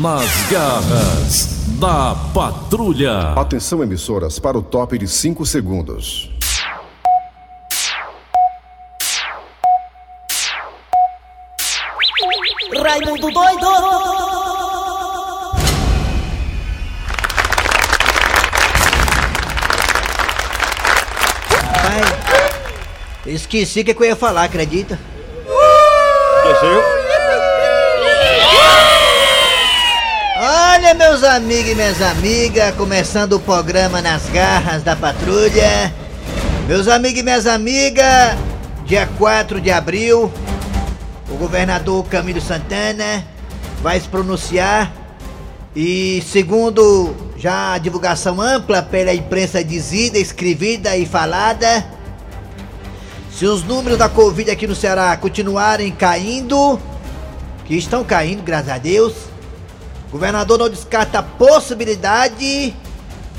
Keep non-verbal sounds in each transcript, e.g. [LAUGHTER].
Nas garras da patrulha. Atenção, emissoras, para o top de 5 segundos. Raimundo doido! Pai, esqueci o que, que eu ia falar, acredita? Esqueceu? Meus amigos e minhas amigas, começando o programa Nas Garras da Patrulha. Meus amigos e minhas amigas, dia 4 de abril, o governador Camilo Santana vai se pronunciar e, segundo já a divulgação ampla pela imprensa dizida, escrevida e falada, se os números da Covid aqui no Ceará continuarem caindo, que estão caindo, graças a Deus, governador não descarta a possibilidade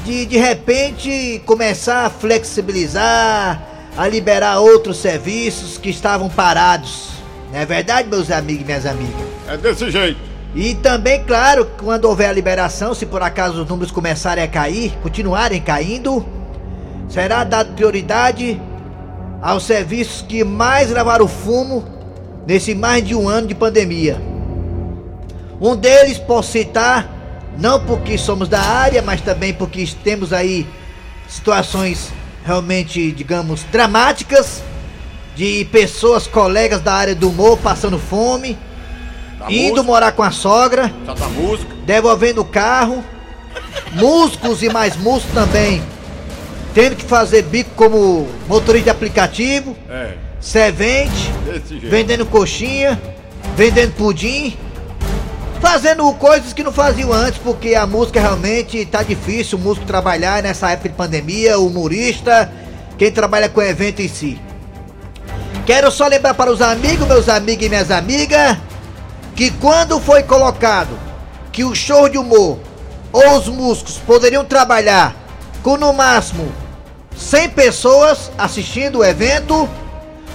de de repente começar a flexibilizar, a liberar outros serviços que estavam parados. Não é verdade, meus amigos e minhas amigas? É desse jeito. E também, claro, quando houver a liberação, se por acaso os números começarem a cair, continuarem caindo, será dada prioridade aos serviços que mais levaram fumo nesse mais de um ano de pandemia. Um deles posso citar, não porque somos da área, mas também porque temos aí situações realmente, digamos, dramáticas de pessoas, colegas da área do humor passando fome, Da indo música, morar com a sogra, música. devolvendo o carro, [LAUGHS] músicos e mais músicos também, tendo que fazer bico como motorista de aplicativo, É, servente, vendendo coxinha, vendendo pudim, fazendo coisas que não faziam antes, porque a música realmente tá difícil, o músico trabalhar nessa época de pandemia, o humorista, quem trabalha com evento em si. Quero só lembrar para os amigos, meus amigos e minhas amigas, que quando foi colocado que o show de humor ou os músicos poderiam trabalhar com no máximo 100 pessoas assistindo o evento,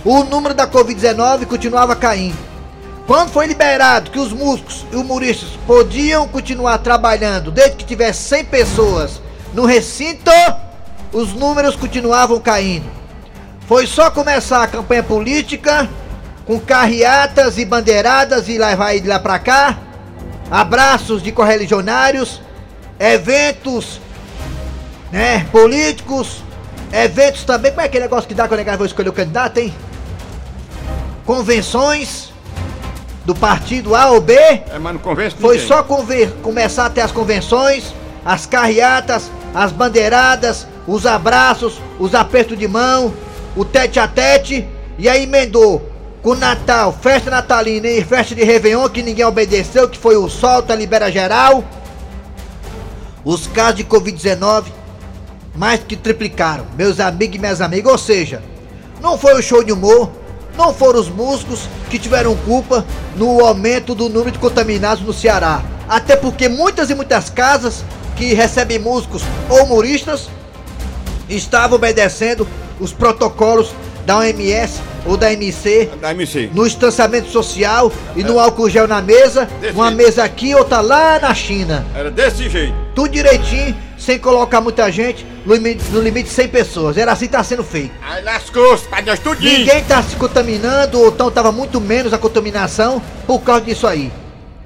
o número da Covid-19 continuava caindo. Quando foi liberado que os músicos e humoristas podiam continuar trabalhando desde que tivesse 100 pessoas no recinto, os números continuavam caindo. Foi só começar a campanha política, com carreatas e bandeiradas e lá vai e lá pra cá, abraços de correligionários, eventos, né, políticos, eventos também, como é aquele negócio que dá quando eu vou escolher o candidato, hein? Convenções do partido A ou B, É, mas não convence foi ninguém. só conver- começar a ter as convenções, as carreatas, as bandeiradas, os abraços, os apertos de mão, o tete a tete, e aí emendou com Natal, festa natalina e festa de Réveillon que ninguém obedeceu, que foi o solta, libera geral. Os casos de Covid-19 mais que triplicaram, meus amigos e minhas amigas, ou seja, não foi o show de humor, não foram os músicos que tiveram culpa no aumento do número de contaminados no Ceará. Até porque muitas e muitas casas que recebem músicos ou humoristas estavam obedecendo os protocolos da OMS ou da MC Da MC. no distanciamento social e no álcool gel na mesa, Desse uma jeito. mesa aqui, outra lá na China. Era desse jeito. Tudo direitinho, sem colocar muita gente, no limite, no limite de 100 pessoas. Era assim que tá sendo feito. Aí lascou-se, pra nós tudinho. Ninguém tá se contaminando, ou então tava muito menos a contaminação por causa disso aí.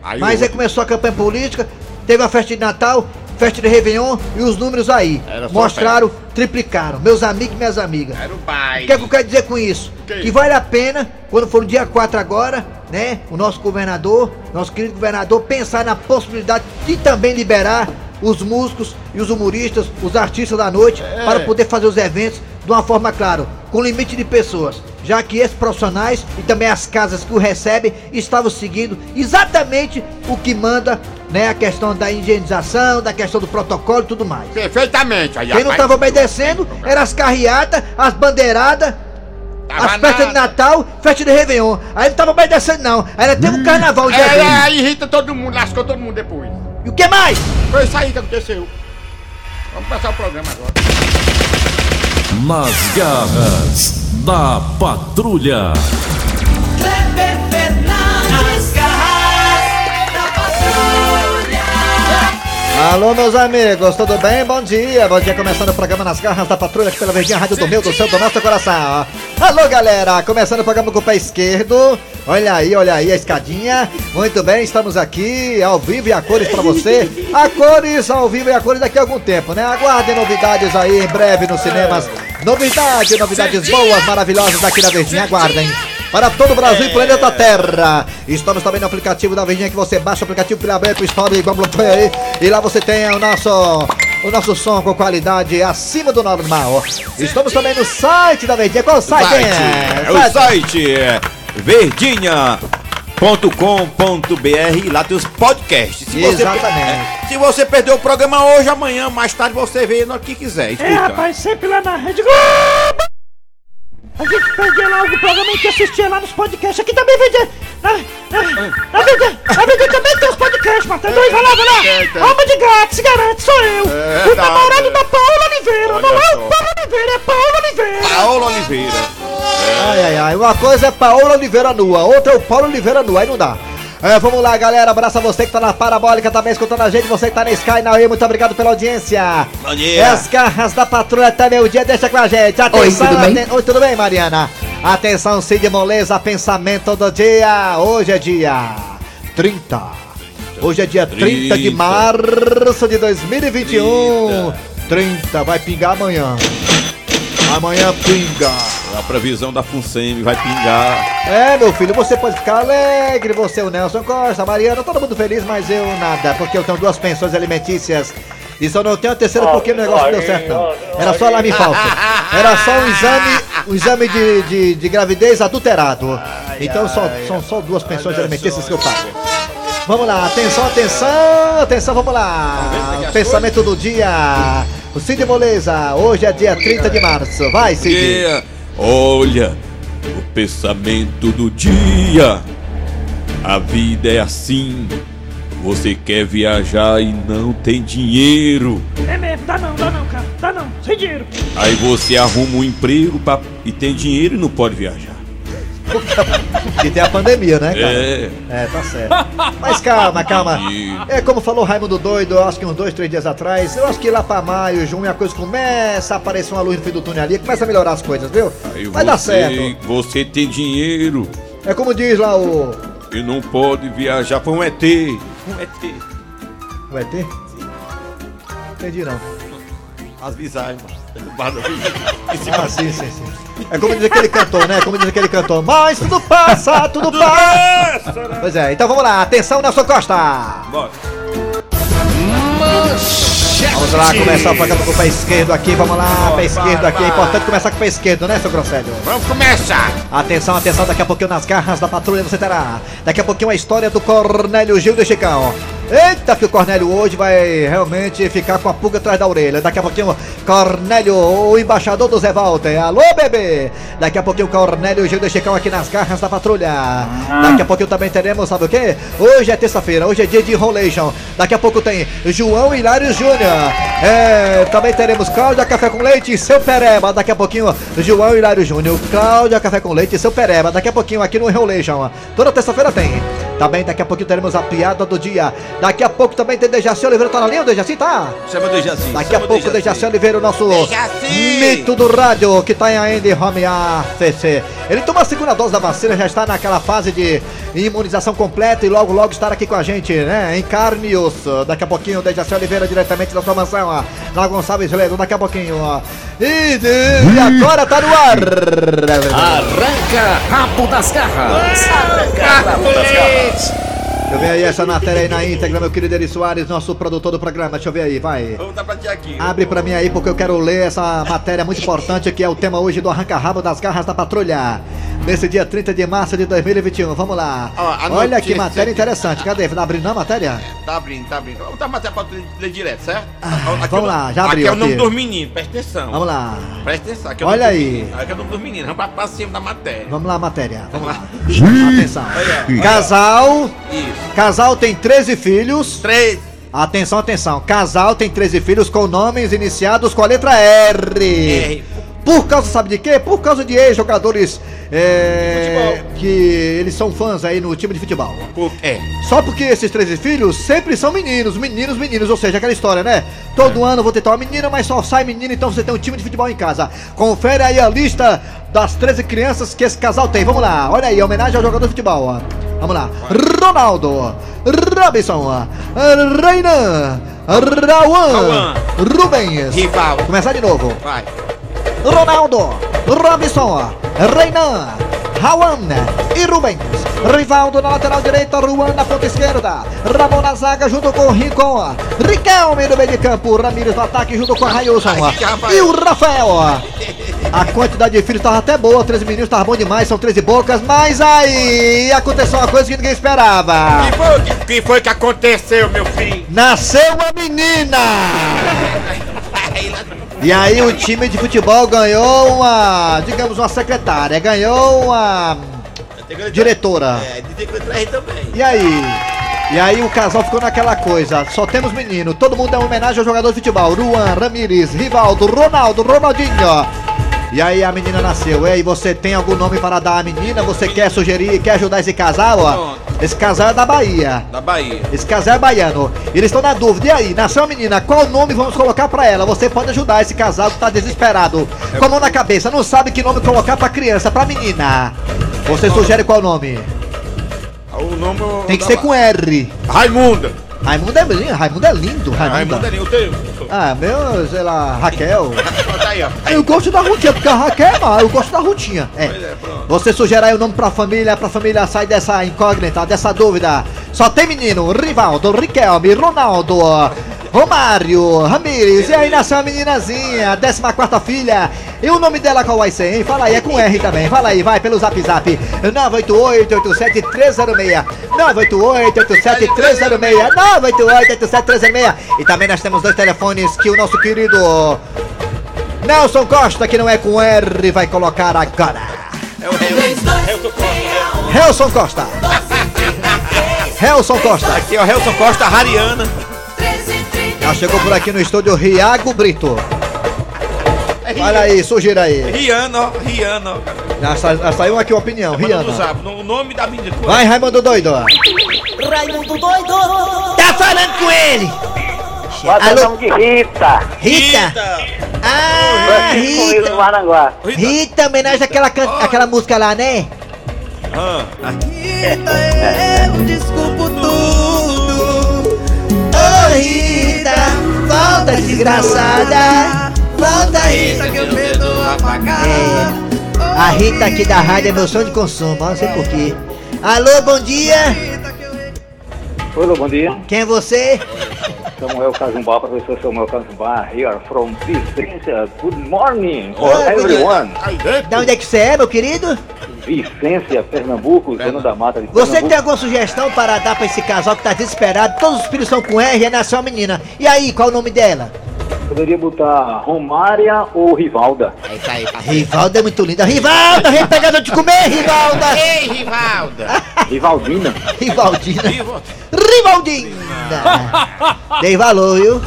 Aí Mas o aí começou a campanha política, teve a festa de Natal, festa de Réveillon e os números aí. Mostraram, triplicaram. Meus amigos e minhas amigas. Era o O baile. que, é que eu quero dizer com isso? Que Que isso? vale a pena, quando for o dia 4 agora, né? O nosso governador, nosso querido governador, pensar na possibilidade de também liberar os músicos e os humoristas, os artistas da noite, É. para poder fazer os eventos de uma forma, claro, com limite de pessoas. Já que esses profissionais e também as casas que o recebem estavam seguindo exatamente o que manda, né? A questão da higienização, da questão do protocolo e tudo mais. Perfeitamente. Aí, Quem não estava obedecendo eram as carreatas, as bandeiradas, Tava as festas de. Natal, festa de Réveillon. Aí não tava obedecendo, não. Ainda teve um carnaval dia É, aí irrita todo mundo, lascou todo mundo depois. E o que mais? Foi isso aí que aconteceu. Vamos passar o programa agora. Nas garras da patrulha. Kleber Alô, meus amigos, tudo bem? Bom dia. Bom dia, começando o programa Nas Garras da Patrulha aqui pela Verdinha Rádio do meu, do seu, do nosso coração. Alô, galera, começando o programa com o pé esquerdo. Olha aí, olha aí a escadinha. Muito bem, estamos aqui ao vivo e a cores pra você. A cores ao vivo e a cores daqui a algum tempo, né? Aguardem novidades aí em breve nos cinemas. Novidade, novidades boas, maravilhosas aqui na Verdinha. Aguardem para todo o Brasil e planeta Terra. Estamos também no aplicativo da Verdinha que você baixa o aplicativo pela Aberto Store igual Play aí. E lá você tem o nosso o nosso som com qualidade acima do normal. Estamos também no site da Verdinha. Qual site, site é? é o site é verdinha.com.br lá tem os podcasts. Se você, Exatamente. é, se você perdeu o programa hoje, amanhã, mais tarde você vê no que quiser. É, Escuta. rapaz, sempre lá na Rede Globo. A gente perdia lá algum programa e que assistia lá nos podcasts. Aqui também vende. Na, na, na, na Verdinha também tem os podcasts, tem dois, vai lá, vai lá. Tem, tem. Alma de gato, se garante, sou eu. É o namorado da Paula Oliveira. Olha não é o Paulo Oliveira, é Paula Oliveira. Paulo Oliveira. Ai, ai, ai. Uma coisa é Paola Oliveira nua, outra é o Paulo Oliveira nua. Aí não dá. É, vamos lá, galera. Abraço a você que tá na Parabólica, também escutando a gente. Você que tá na Sky, na Oi, muito obrigado pela audiência. Bom dia. as garras da patrulha até meu dia, deixa com a gente. Atenção, tudo bem? aten- Oi, tudo bem, Mariana? Atenção, Cid Moleza, pensamento do dia. Hoje é dia 30. Hoje é dia 30, de 30. março de 2021. 30, vai pingar amanhã. Amanhã pinga. A previsão da FUNSEMI vai pingar. É, meu filho, você pode ficar alegre, você, o Nelson Costa, a Mariana, todo mundo feliz, mas eu nada, porque eu tenho duas pensões alimentícias. E só não tenho a terceira porque o negócio não deu certo, não. Era só alarme falso. Era só um exame, um exame de, de, de gravidez adulterado. Então só, são só duas pensões alimentícias que eu pago. Vamos lá, atenção, atenção, atenção, vamos lá. Pensamento do dia. O Cid Moleza, hoje é dia 30 de março. Vai, Cid. Olha, o pensamento do dia. A vida é assim. Você quer viajar e não tem dinheiro. É mesmo, dá não, dá não, cara. Dá não, sem dinheiro. Aí você arruma um emprego pra... e tem dinheiro e não pode viajar. E tem a pandemia, né, cara? É. É, tá certo. Mas calma, calma. É como falou o Raimundo Doido, eu acho que uns dois, três dias atrás. Eu acho que lá pra maio, junho, a coisa começa a aparecer uma luz no fim do túnel ali, começa a melhorar as coisas, viu? Aí Vai você, dar certo. Você tem dinheiro É como diz lá o. e não pode viajar para um ET. Um ET. O ET? Entendi não. As visagens, mano. Ah, sim, sim, sim. É como diz aquele cantor, né? Como diz aquele cantor. Mas tudo passa, tudo passa. Pois é, então vamos lá. Atenção, Nelson Costa. Bora. Vamos lá, começar o programa com o pé esquerdo aqui. Vamos lá, pé esquerdo aqui. É importante começar com o pé esquerdo, né, seu Grosselho? Vamos começar! Atenção, atenção, daqui a pouquinho nas garras da patrulha você terá. Daqui a pouquinho a história do Cornélio Gil do Chicão. Eita, que o Cornélio hoje vai realmente ficar com a pulga atrás da orelha. Daqui a pouquinho, Cornélio, o embaixador do Zé Walter. Alô, bebê! Daqui a pouquinho, Cornélio Gil do Chicão aqui nas garras da patrulha. Daqui a pouquinho também teremos, sabe o quê? Hoje é terça-feira, hoje é dia de enrolation. Daqui a pouco tem João Hilário Júnior. É, também teremos Cláudia Café com Leite e seu Pereba. Daqui a pouquinho, João Hilário Júnior. Cláudia Café com Leite e seu Pereba. Daqui a pouquinho aqui no Enrolation. Toda terça-feira tem. Também daqui a pouquinho teremos a piada do dia. Daqui a pouco também tem Dejaci Oliveira. Tá na linha, o Dejaci? Tá? Chama o Dejaci. Daqui a chama o pouco o Dejaci Oliveira, o nosso Dejaci! mito do rádio, que tá ainda em home ACC. Ele tomou a segunda dose da vacina, já está naquela fase de imunização completa e logo, logo estará aqui com a gente, né? Em carne e osso. Daqui a pouquinho o Dejaci Oliveira, diretamente da sua mansão, ó. Na Gonçalves Ledo, daqui a pouquinho, ó. E, e agora tá no ar. Arranca rabo das garras. Arranca rabo das garras. Deixa eu ver aí essa matéria aí na íntegra, meu querido Eri Soares, nosso produtor do programa. Deixa eu ver aí, vai. Vamos dar pra ti aqui. Abre pra mim aí porque eu quero ler essa matéria muito importante que é o tema hoje do arranca-rabo das garras da patrulha. Nesse dia 30 de março de 2021. Vamos lá. Olha que matéria aqui. interessante. Cadê? Tá abrindo a matéria? Tá abrindo, tá abrindo. Vamos dar matéria pra tu ler direto, certo? Ah, Aqui vamos lá, já Aqui abriu é o nome aqui. dos meninos, presta atenção. Vamos lá. Presta atenção. Aqui é Olha aí. Aqui é o nome dos meninos. Vamos pra, pra cima da matéria. Vamos lá, matéria. Vamos lá. Atenção. Casal. Isso. Casal tem 13 filhos. Três. Atenção, atenção. Casal tem 13 filhos com nomes iniciados com a letra R. R. Por causa, sabe de quê? Por causa de ex-jogadores é, que eles são fãs aí no time de futebol. Por- É. Só porque esses 13 filhos sempre são meninos, meninos, meninos, ou seja, aquela história, né? Todo ano vou tentar uma menina, mas só sai menino, então você tem um time de futebol em casa. Confere aí a lista das 13 crianças que esse casal tem. Vamos lá, olha aí, homenagem ao jogador de futebol. ó. Vamos lá. Ronaldo, Robinson, Reinan, Rauan, Rubens. Rivaldo. Começar de novo. Vai. Ronaldo, Robinson, Reinan, Rauan e Rubens. Rivaldo na lateral direita, Ruan na ponta esquerda. Ramon na zaga junto com o Rincon. Riquelme no meio de campo. Ramires no ataque junto com o Railson. E o Rafael. A quantidade de filhos tava até boa, 13 meninos tava bom demais, são 13 bocas, mas aí aconteceu uma coisa que ninguém esperava. Que foi, que, que foi que aconteceu, meu filho? Nasceu uma menina! [LAUGHS] E aí o time de futebol ganhou uma, digamos, uma secretária, ganhou uma diretora. É, também. E aí? E aí o casal ficou naquela coisa, só temos menino, todo mundo é uma homenagem ao jogador de futebol, Ruan, Ramires, Rivaldo, Ronaldo, Ronaldinho. E aí a menina nasceu, e aí você tem algum nome para dar à menina? Você quer sugerir, quer ajudar esse casal? Ó? Esse casal é da Bahia. Da Bahia. Esse casal é baiano. Eles estão na dúvida. E aí, nasceu a menina, qual nome vamos colocar pra ela? Você pode ajudar esse casal que tá desesperado. Com a mão na cabeça, não sabe que nome colocar pra criança, pra menina. Você sugere qual nome? O nome. Tem que ser com R. Raimunda. Raimundo é lindo, Raimundo é lindo. Raimundo. Raimunda é o teu. Ah, meu, sei lá, Raquel. [LAUGHS] Aí, ó. Eu gosto da Rutinha, porque a Raquel é má, eu gosto da Rutinha. É. Você sugere aí o nome pra família, pra família sair dessa incógnita, dessa dúvida. Só tem menino, Rivaldo, Riquelme, Ronaldo, Romário, Ramires, e aí nasceu uma meninazinha, 14 filha. E o nome dela qual vai ser, hein? Fala aí, é com R também. Fala aí, vai pelo zap zap. 988-87306. 988-87306. 988-87306. E também nós temos dois telefones que o nosso querido Nelson Costa, que não é com R, vai colocar agora. É o Helson Costa. Nelson Costa. Nelson Costa. Aqui é o Helson Costa, Rariana. Já chegou por aqui no estúdio Riago Brito. Olha aí, sugira aí. Rihanna, ó. Já, sa- já saiu aqui uma opinião, Manda no Rihanna. zap. no- O nome da menina. Vai, Raimundo Doido. Raimundo doido! Tá falando com ele. Alô? de Rita. Rita. Ah, Luiz Rita. Maranguá. Rita, homenagem àquela, can- àquela música lá, né? Ah, Eu desculpo tudo! Ô Rita, volta desgraçada. Volta Rita. que eu perdoo apagar! É, a Rita aqui da rádio é meu sonho de consumo, não sei porquê. Alô, bom dia. Olá, bom dia. Quem é você? Samuel Cazumbá, professor Samuel Cazumbá, here from Vicência. Good morning for Oi, everyone. Da onde é que você é, meu querido? Vicência, Pernambuco, zona da mata de Você Pernambuco. tem alguma sugestão para dar pra esse casal que tá desesperado? Todos os filhos são com R, é nasceu uma menina. E aí, qual o nome dela? Poderia botar Romária ou Rivalda. Rivalda é muito linda. Rivalda, vem pegar de comer, Rivalda! Ei, Rivalda. Rivaldina. [LAUGHS] Rivaldina. Rivaldina! Dei valor, viu?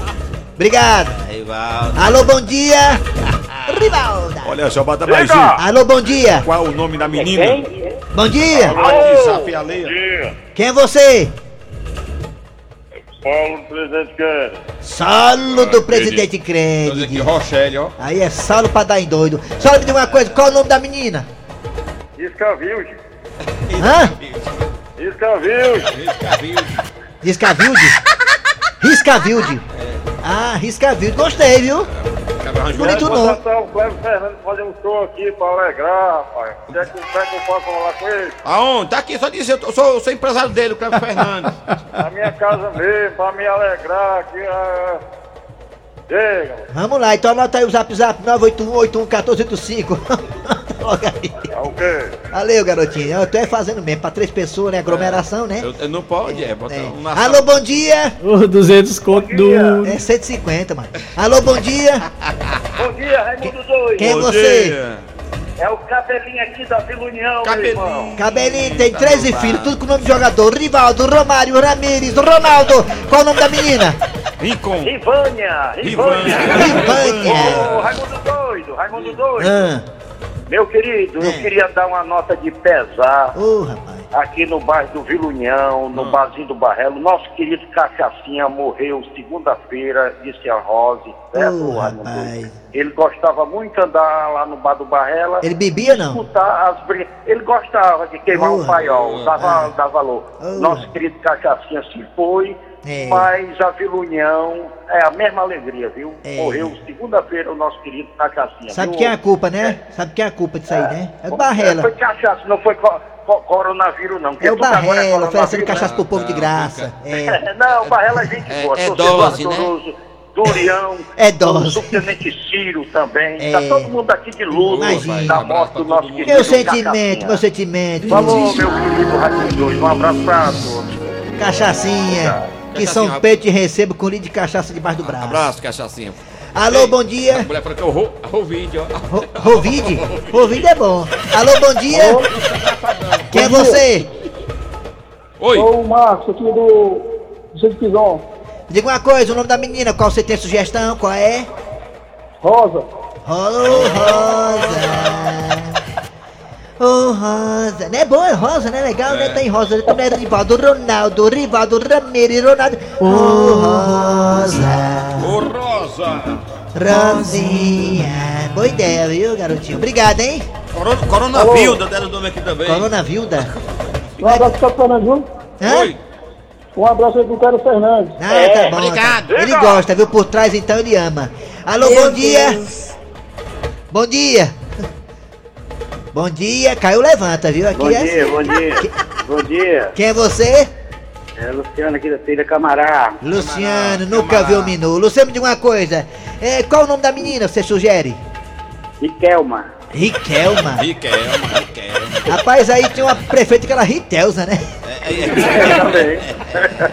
Obrigado. Rivalda. Alô, bom dia. Rivalda. Olha só, bota mais um. Alô, bom dia. Qual o nome da menina? Quem? Bom dia. WhatsApp, Aleia. Quem é você? Paulo Presidente quer. Saulo do Presidente Tô dizendo aqui, Crente. Rochelle, ó. Aí é Saulo pra dar em doido. Só me diga uma coisa, qual é o nome da menina? Iscavilde. Hã? Iscavilde. Riscavilde? Riscavilde. Ah, Riscavilde. Gostei, viu? Bonito Vou nome. botar o Cleber Fernando fazer um show aqui pra alegrar, pai. Quer que, quer que eu possa falar com ele? Aonde? Tá aqui, só dizer, eu tô- sou, eu sou empresário dele, o Cleber Fernandes. [LAUGHS] Na minha casa mesmo, pra me alegrar aqui. ah, Chega, Vamos lá, então anota aí o zap zap 981811485. [LAUGHS] Logo aí. é o quê? Valeu, garotinho. Eu tô é fazendo mesmo, pra três pessoas, né? Aglomeração, né? Eu, eu não pode, é, É. um na Alô, bom dia. Ô, 200 conto do. É 150, mano. Alô, bom dia. Bom dia, Raimundo Doido. Quem é Bom você? dia. É o cabelinho aqui da Vila União, meu irmão. Cabelinho. Cabelinho tem 13 filhos, tudo com o nome de jogador. Rivaldo, Romário, Ramires, Ronaldo. Qual o nome da menina? Rincon. Rivânia, Rivânia. Rivânia. Ô, Raimundo Doido. doido, Raimundo doido. Ah, Meu querido, eu É. queria dar uma nota de pesar ô aqui no bairro do Vilunhão, no barzinho do Barrelo. Nosso querido Cachacinha morreu segunda-feira, disse a Rose, certo, Ô, Raimundo? rapaz. Ele gostava muito de andar lá no bar do Barrela. Ele bebia não? escutar as brin... Ele gostava de queimar Oh, um paiol, dava, dava valor. Oh. Nosso querido Cachacinha se foi, É. mas a Vilunhão é a mesma alegria, viu? É. Morreu segunda-feira o nosso querido Cachacinha. Sabe viu? quem é a culpa, né? Sabe quem é a culpa disso aí, né? É o Barrela. Foi cachaça, não foi co- co- coronavírus, não. porque É o agora Barrela, oferecendo cachaça pro povo de graça. É. [LAUGHS] Não, o Barrela é gente É- boa. é Sou dose, né? Durião, É dose. o subtenente Ciro também. É. Tá todo mundo aqui de luto Imagina. da morte do nosso querido Meu sentimento, Cachacinha. meu sentimento. Falou, meu querido Ratinho Um abraço pra todos. Cachaçinha. Que São Cachacinha. Pedro te recebo com litro de cachaça debaixo do braço. Abraço, cachacinha. Alô, bom dia. A mulher falou que eu ro- rovide, ó. Ro- Rovide? Rovide é bom. Alô, bom dia. Quem é você? Oi. Sou o Marcos aqui do Centro Pison. Diga uma coisa, o nome da menina, qual você tem sugestão? Qual é? Rosa. Oh, Rosa. Rosa. Não é bom, é Rosa, né? Legal, né? Tem Rosa, também é Rivaldo Ronaldo, Rivaldo Ramirez, Ronaldo. Oh, Rosa. Ô, Rosa. Rosinha. Boa ideia, viu, garotinho? Obrigado, hein? Corona, coronavírus, deram o nome aqui também. Corona Vilda. Um abraço pro Fernando. Hã? Oi. Um abraço aí pro Cário Fernandes. Ah, tá bom. obrigado. tá. Ele gosta, viu? Por trás, então, ele ama. Alô, bom dia. Bom dia. Bom dia. Caiu, levanta, viu? Aqui Bom é dia, assim. bom dia. Bom dia. Quem é você? É Luciano aqui da Telha Camará. Luciano, nunca viu o Minu. Luciano, me diga uma coisa. É, qual o nome da menina você sugere? Riquelma. Riquelma. [LAUGHS] Riquelma, Riquelma. Rapaz, aí tinha uma prefeita que era Ritelza, né? É, [LAUGHS] também.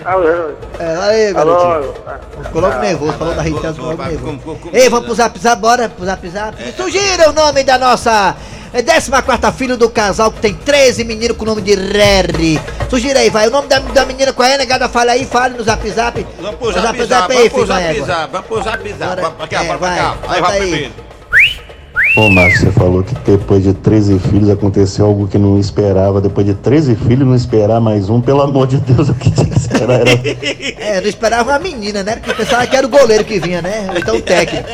Alô. É, valeu, garotinho. Alô. Ficou logo nervoso, falou da Ritelza, ficou logo vai, nervoso. Ei, vamos pro zap zap, bora pro zap zap. Sugira o nome da nossa 14 filho do casal que tem 13 meninos com o nome de Reri. Sugira aí, vai. O nome da, da menina qual é, negada? Fala aí, fala no zap zap. Vamos pro No zap zap, aí, vamos pro filho da zap zap, vamos pro zap zap. Vamos pra cá, É, bora pra vai, cá. Aí vai aí. primeiro. Ô, Márcio, você falou que depois de 13 filhos aconteceu algo que não esperava. Depois de 13 filhos, não esperar mais um, pelo amor de Deus, o que tinha que esperar era. [LAUGHS] É, não esperava uma menina, né? Porque pensava que era o goleiro que vinha, né? Ou Então o técnico.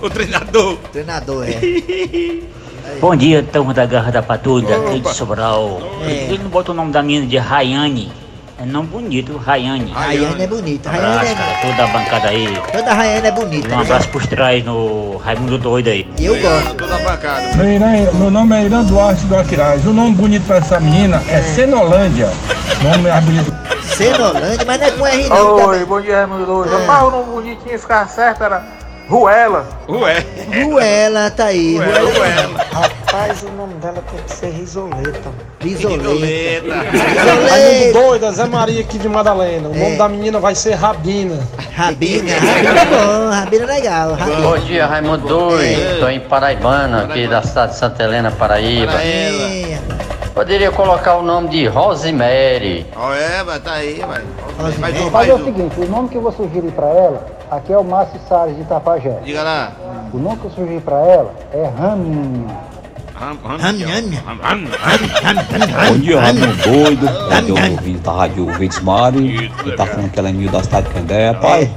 O [LAUGHS] treinador. O treinador, é. [LAUGHS] Bom dia, turma da Garra da Patrulha, aqui de Sobral. É. Ele não botou o nome da menina de Rayane. É nome bonito, Rayane. Rayane é bonita. Um Rayane abraço é... toda a bancada aí. Toda Rayane é bonita. Um abraço por trás no Raimundo Doido aí. E eu gosto. Toda bancada. Meu nome é Irã Duarte do Aquiraz. O nome bonito pra essa menina é Senolândia. Nome mais bonito. Cenolândia, mas não é com R não. tá bom dia, Raimundo Doido. É. Rapaz, o nome bonitinho ficar certo era Ruela. Ué. Ruela, tá aí. Ué, Ruela. ué. Rapaz, o nome dela tem que ser Risoleta. Risoleta. Raimundo Risoleta. Doido, Zé Maria aqui de Madalena. O É. nome da menina vai ser Rabina. Rabina. Rabina é bom. Rabina é legal. Rabina. Bom dia, Raimundo Doido. Tô em Paraibana, aqui da cidade de Santa Helena, Paraíba. É. Poderia colocar o nome de Rosemary. Ó, é, vai, tá aí, vai. Rosemary. Mais um, Mas mais é o seguinte, o nome que eu vou sugerir pra ela, aqui é o Márcio Salles de Itapajé. Diga lá. O nome que eu sugeri pra ela é Raminha. Ram, Ram, ram. ram, ram. Bom dia, Raimundo Doido. Aqui é o ouvinte da Rádio Verdes Mari. Ele tá falando que ela é mil da cidade de Candé. Pai,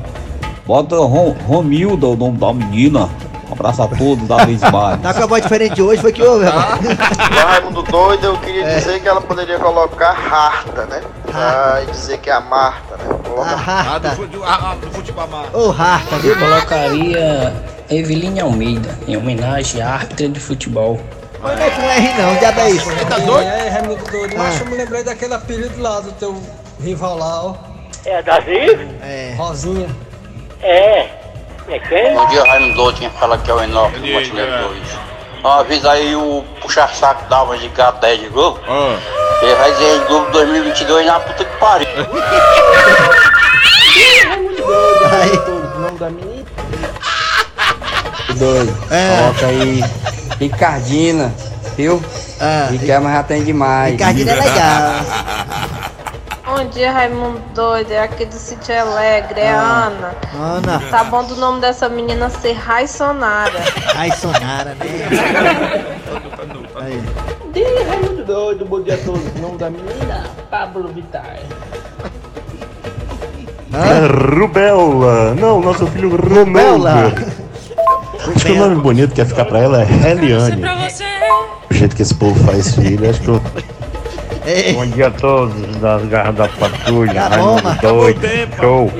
bota Rom, Romilda, o nome da menina. Um abraço a todos da Verdes Mari. Tá com a voz diferente hoje, foi que houve, rapaz. Raimundo doido, eu queria dizer que ela poderia colocar Harta, né? Pra dizer que é a Marta, né? A Coloca Ah, ah, ah, do futebol amado. Ô, Harta, viu? Colocaria Eveline Almeida, em homenagem à árbitra de futebol. Mas não é com R não, diabo é isso. Tá doido? É, Raimundo Doido, mas eu me lembrei daquele apelido lá do teu rival lá, ó. É Davi? É. Rosinha. É. É quem? Bom dia, Raimundo. Quem fala aqui é o Enoque do. Montenegro 2. Avisa aí o puxa-saco da Alva de Gato 10 de Globo. Ó. Ele vai dizer em Globo 2022 na puta que pariu. [LAUGHS] Aí. O nome da menina? Doido, É. coloca aí Ricardina, viu? Ah, já tem demais. Ricardinho é legal. Bom dia, Raimundo Doido. É aqui do Sítio Alegre, é Ah. Ana. Ana. Tá bom do nome dessa menina ser Raissonara. Ai, Sonara, né? Aí. Dia, Raimundo Doido, bom dia a todos. O nome da menina, Pablo Vittar. É Rubela. Não, nosso filho Ronaldo. Acho que o nome bonito que ia ficar pra ela é Heliane. O jeito que esse povo faz filho, acho que eu... Bom dia a todos das garras da patrulha. Mas doido. Show.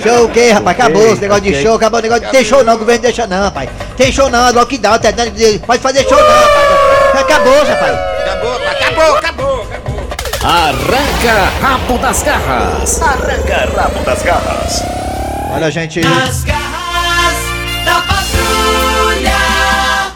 Show o quê, rapaz? Acabou esse negócio de ok. show, acabou o negócio de tem show não, o governo deixa não, rapaz. Tem show não, é lockdown, tá, tá, pode fazer show não, rapaz. Acabou, rapaz. Acabou, acabou, acabou. Arranca rabo das garras. Arranca rabo das garras. Olha, gente, As garras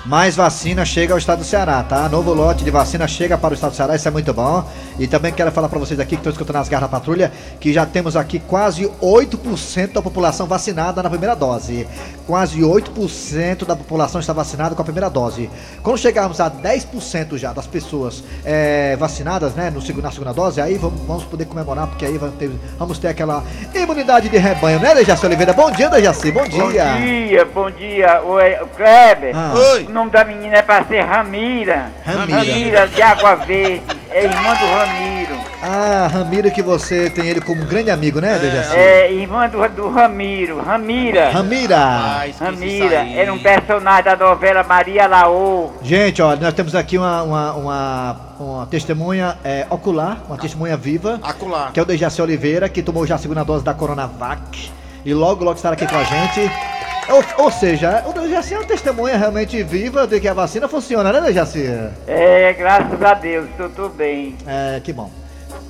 mais vacina chega ao estado do Ceará, tá? Novo lote de vacina chega para o estado do Ceará, isso é muito bom. E também quero falar para vocês aqui que estão escutando as garras da patrulha, que já temos aqui quase 8% da população vacinada na primeira dose. Quase 8% da população está vacinada com a primeira dose. Quando chegarmos a 10% já das pessoas eh, vacinadas, né, no, na segunda dose, aí vamos, vamos poder comemorar, porque aí vamos ter, vamos ter aquela imunidade de rebanho, né, Dejaci Oliveira? Bom dia, Dejaci, bom dia. Bom dia, bom dia. Oi, o Kleber. Ah. O nome da menina é pra ser Ramira. Ramira. de Água Verde. É irmã do Ramiro. Ah, Ramiro, que você tem ele como um grande amigo, né, Dejaci? É, irmã do, do Ramiro. Ramira. Ramira. Ramira. Era um personagem da novela Maria Laô. Gente, ó, nós temos aqui uma, uma, uma, uma testemunha é, ocular, uma testemunha viva. Ocular. Que é o Dejaci Oliveira, que tomou já a segunda dose da Coronavac. E logo, logo estará aqui com a gente. Ou, ou seja, o Dejaci é uma testemunha realmente viva de que a vacina funciona, né, Dejaci? É, graças a Deus, eu tô bem. É, que bom.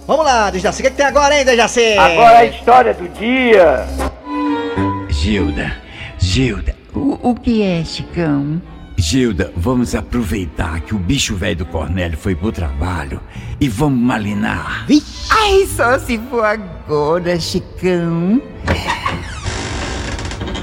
Vamos lá, Dejaci, o que, que tem agora, hein, Dejaci? Agora a história do dia. Gilda, Gilda, o, o que é, Chicão? Gilda, vamos aproveitar que o bicho velho do Cornélio foi pro trabalho e vamos malinar. Ai, só se for agora, Chicão.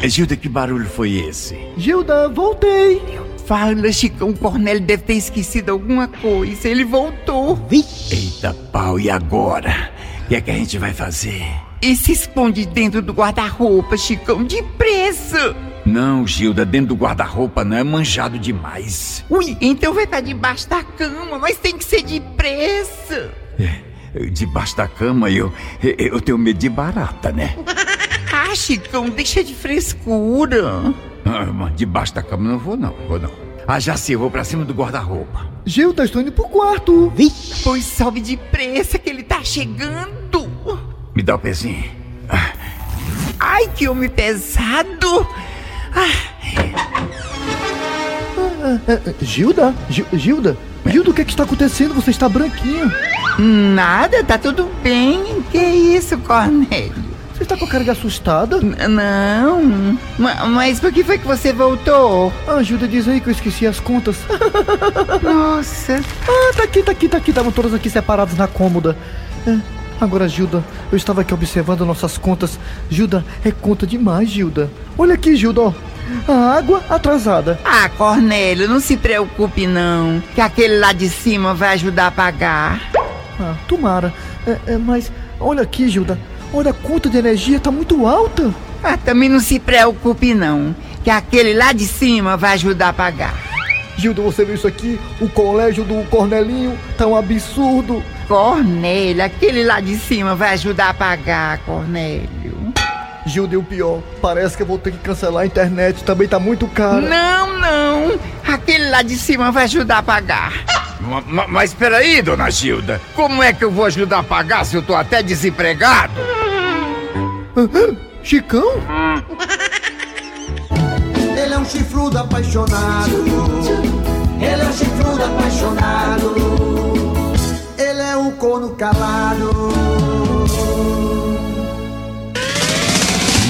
Gilda, que barulho foi esse? Gilda, voltei. Fala, Chicão, o Cornélio deve ter esquecido alguma coisa. Ele voltou. Eita pau, e agora? O que é que a gente vai fazer? E se esconde dentro do guarda-roupa, Chicão, depressa! Não, Gilda, dentro do guarda-roupa não é manjado demais. Ui, então vai estar debaixo da cama, mas tem que ser depressa! É, debaixo da cama eu, eu tenho medo de barata, né? [LAUGHS] Ah, Chicão, deixa de frescura. Ah, mas debaixo da cama não vou não, vou não. Ah, já sei, eu vou pra cima do guarda-roupa. Gilda, estou indo pro quarto. Pois sobe depressa que ele tá chegando. Me dá o pezinho. Ah. Ai, que homem pesado. Ah, ah, ah, Gilda? Gi- Gilda? Gilda, o que, é que está acontecendo? Você está branquinha. Nada, tá tudo bem. Que isso, Cornélio? Você está com a cara de assustada? Não. Ma- Mas por que foi que você voltou? Gilda, diz aí que eu esqueci as contas. [LAUGHS] Nossa. Ah, tá aqui, tá aqui, tá aqui. Estavam todas aqui separadas na cômoda. É, agora, Gilda, eu estava aqui observando nossas contas. Gilda, é conta demais, Gilda. Olha aqui, Gilda, ó. A água atrasada. Ah, Cornélio, não se preocupe não, que aquele lá de cima vai ajudar a pagar. Ah, tomara. É, é, mas, olha aqui, Gilda. Olha, a conta de energia tá muito alta. Ah, também não se preocupe não, que aquele lá de cima vai ajudar a pagar. Gilda, você viu isso aqui? O colégio do Cornelinho tá um absurdo. Cornélio, aquele lá de cima vai ajudar a pagar, Cornélio. Gilda, e o pior, parece que eu vou ter que cancelar a internet, também tá muito caro. Não, não, aquele lá de cima vai ajudar a pagar. Mas espera aí, dona Gilda. Como é que eu vou ajudar a pagar se eu tô até desempregado? Chicão? Ele é um chifrudo apaixonado. Ele é um chifrudo apaixonado. Ele é um corno calado.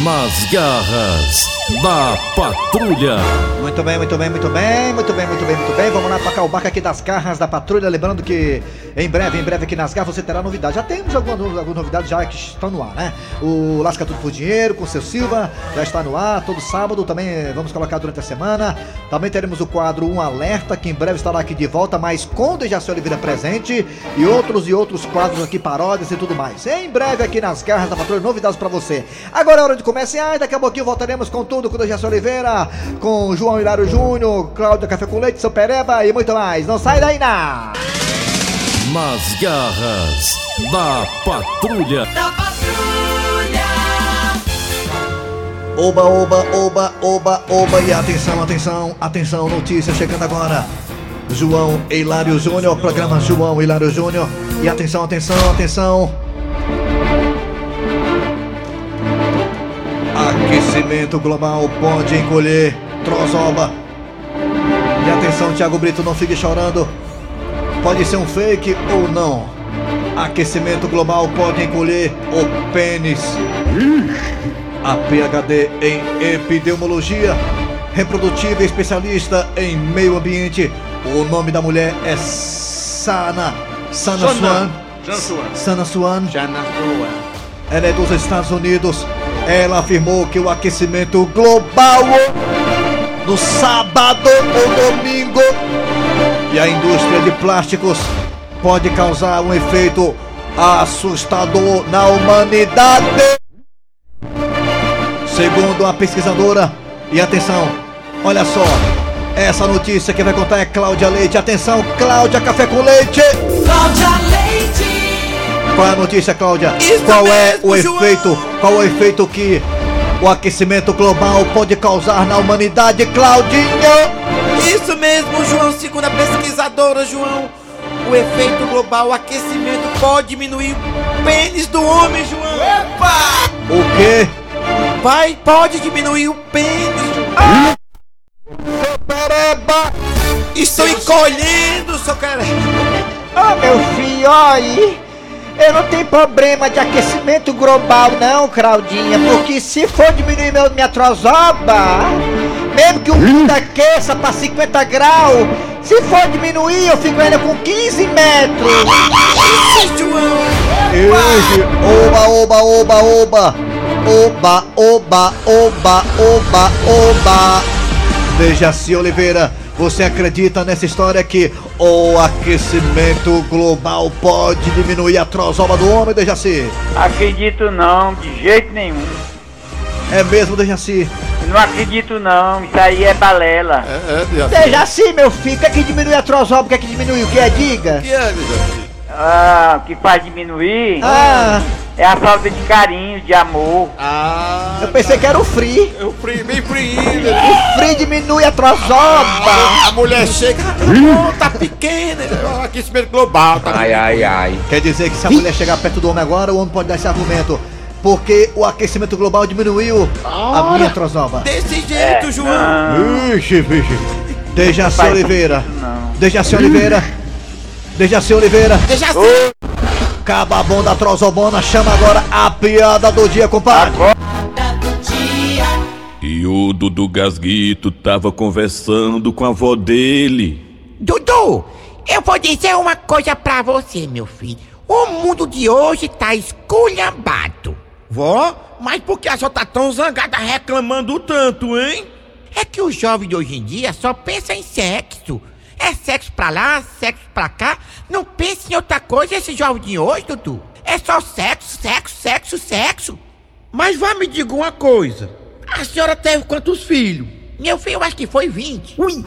Nas garras da patrulha. Muito bem, muito bem, muito bem, muito bem, muito bem, muito bem. Vamos lá tocar o barco aqui das garras da patrulha. Lembrando que em breve, em breve aqui nas garras você terá novidade. Já temos algumas, novidades já que estão no ar, né? O Lasca Tudo por Dinheiro com o seu Silva já está no ar. Todo sábado também eh, vamos colocar durante a semana. Também teremos o quadro Um Alerta, que em breve estará aqui de volta, mas com Dejaci Oliveira presente. E outros e outros quadros aqui, paródias e tudo mais. Em breve aqui nas garras da patrulha, novidades pra você. Agora é hora de começar. Daqui a pouquinho voltaremos com tudo com o Dejaci Oliveira, com João Hilário Júnior, Cláudia Café com Leite, seu Pereba e muito mais. Não sai daí, não! Nas garras da patrulha. Oba, oba, oba, oba, oba e atenção, atenção, atenção, notícia chegando agora. João Hilário Júnior, programa João Hilário Júnior. E atenção, atenção, atenção. Aquecimento global pode encolher Trozoba. E atenção, Thiago Brito, não fique chorando. Pode ser um fake ou não. Aquecimento global pode encolher o pênis. A PhD em epidemiologia reprodutiva e especialista em meio ambiente. O nome da mulher é Sana. Sana Swan. Sana Swan. Ela é dos Estados Unidos. Ela afirmou que o aquecimento global no sábado ou domingo e a indústria de plásticos pode causar um efeito assustador na humanidade. Segundo a pesquisadora, e atenção, olha só, essa notícia que vai contar é Cláudia Leite. Atenção, Cláudia Café com Leite. Cláudia Leite. Qual é a notícia, Cláudia? qual é o efeito? Qual o efeito que o aquecimento global pode causar na humanidade, Claudinho? Isso mesmo, João, segundo a pesquisadora, João. O efeito global, o aquecimento pode diminuir o pênis do homem, João. Epa! O quê? Vai, pode diminuir o pênis, João. Pereba! Estou encolhendo, seu cara. Ô meu filho, olha, eu não tenho problema de aquecimento global não, Claudinha, porque se for diminuir meu, minha trozoba, mesmo que o mundo aqueça pra 50 graus, se for diminuir eu fico ainda com 15 metros. Esse, oba, oba, oba, oba. Oba, oba, oba, oba, oba. Dejaci Oliveira, você acredita nessa história que o aquecimento global pode diminuir a trozoba do homem, Dejaci? Acredito não, de jeito nenhum. É mesmo, Dejaci? Não acredito não, isso aí é balela. Seja assim, meu filho, quer que diminui a trozoba, quer que diminui o que é? Diga. que é, Dejaci? Ah, o que faz diminuir Ah. é a falta de carinho, de amor. Ah, Eu pensei que era o free. eu fui bem frio. O free diminui a trozoba. A mulher chega, "Ah, tá pequena, o aquecimento global. Tá Ai, ai, ai. Quer dizer que se a mulher chegar perto do homem agora, o homem pode dar esse argumento. Porque o aquecimento global diminuiu a minha trozoba. Desse jeito, É, João. não. Ixi, vixe. Dejaci Oliveira. Dejaci Oliveira. Dejaci Oliveira. Dejaci. Cababom da Trozobona chama agora a piada do dia, compadre. E o Dudu Gasguito tava conversando com a avó dele. Dudu, eu vou dizer uma coisa pra você, meu filho. O mundo de hoje tá esculhambado. Vó, mas por que a senhora tá tão zangada reclamando tanto, hein? É que o jovem de hoje em dia só pensa em sexo. É sexo pra lá, sexo pra cá. Não pensa em outra coisa esse jovem de hoje, Dudu. É só sexo, sexo, sexo, sexo. Mas vá me diga uma coisa. A senhora teve quantos filhos? Meu filho, eu acho que foi 20. Ui.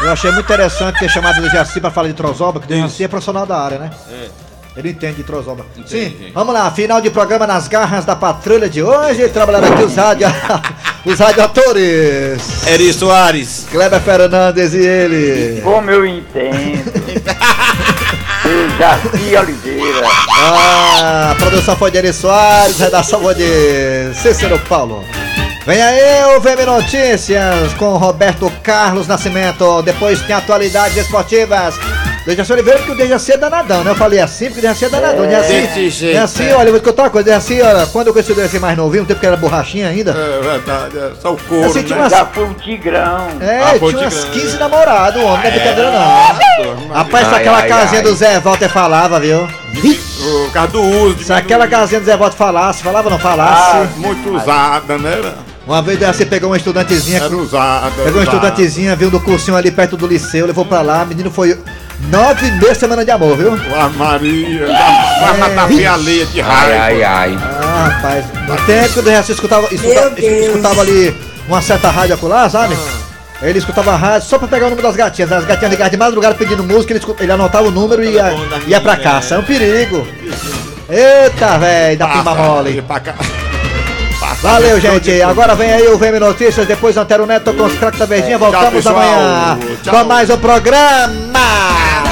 Eu achei muito interessante ter chamado o Dejaci pra falar de Trozoba, que o Dejaci é profissional da área, né? Ele entende de Trozoba. Sim, vamos lá, final de programa nas garras da patrulha de hoje. Trabalhando aqui os [LAUGHS] rádio, os radioatores. Eri Soares. Kleber Fernandes e ele. Como eu entendo. Jaci Oliveira. Ah, a produção foi de Eri Soares, redação foi de Cícero Paulo. Vem aí o VM Notícias com Roberto Carlos Nascimento. Depois tem atualidades esportivas. Dejaci Oliveira, porque o Dejaci é danadão, né? Eu falei assim, porque o Dejaci é danadão. É, Dejaci, desse jeito, Dejaci, é. olha, eu vou te contar uma coisa. Dejaci, olha, quando eu conheci o Dejaci mais novinho, um tempo que era borrachinha ainda. É verdade, é só o couro, Assim, tinha né? umas- Já foi um tigrão. É, Ah, tinha umas tigrão. 15 namorados, o homem, não é brincadeira não. Rapaz, se aquela ai, casinha ai. do Zé Walter falava, viu? O caso do uso. Se aquela casinha do Zé Walter falasse, falava ou não falasse? Ah, muito usada, né? Uma vez você pegou uma estudantezinha. Era usada. Pegou uma estudantezinha, viu do cursinho ali perto do liceu, levou pra lá, menino foi nove meses semana de amor, viu? Ah, Maria, vai matar a alheia de raiva. Ai, ai, ai. Ah, rapaz, no tempo que o Dejaci escutava, escutava, escutava ali uma certa rádio acolá, sabe? Ele escutava a rádio só pra pegar o número das gatinhas. As gatinhas ligavam de madrugada pedindo música, ele, escu- ele anotava o número e ia, ia pra caça. É um perigo. Eita, velho, da prima mole. Valeu, gente. Agora vem aí o VM Notícias, depois Antero Neto com os craques da Verdinha. Voltamos pessoal. amanhã Tchau. com mais um programa.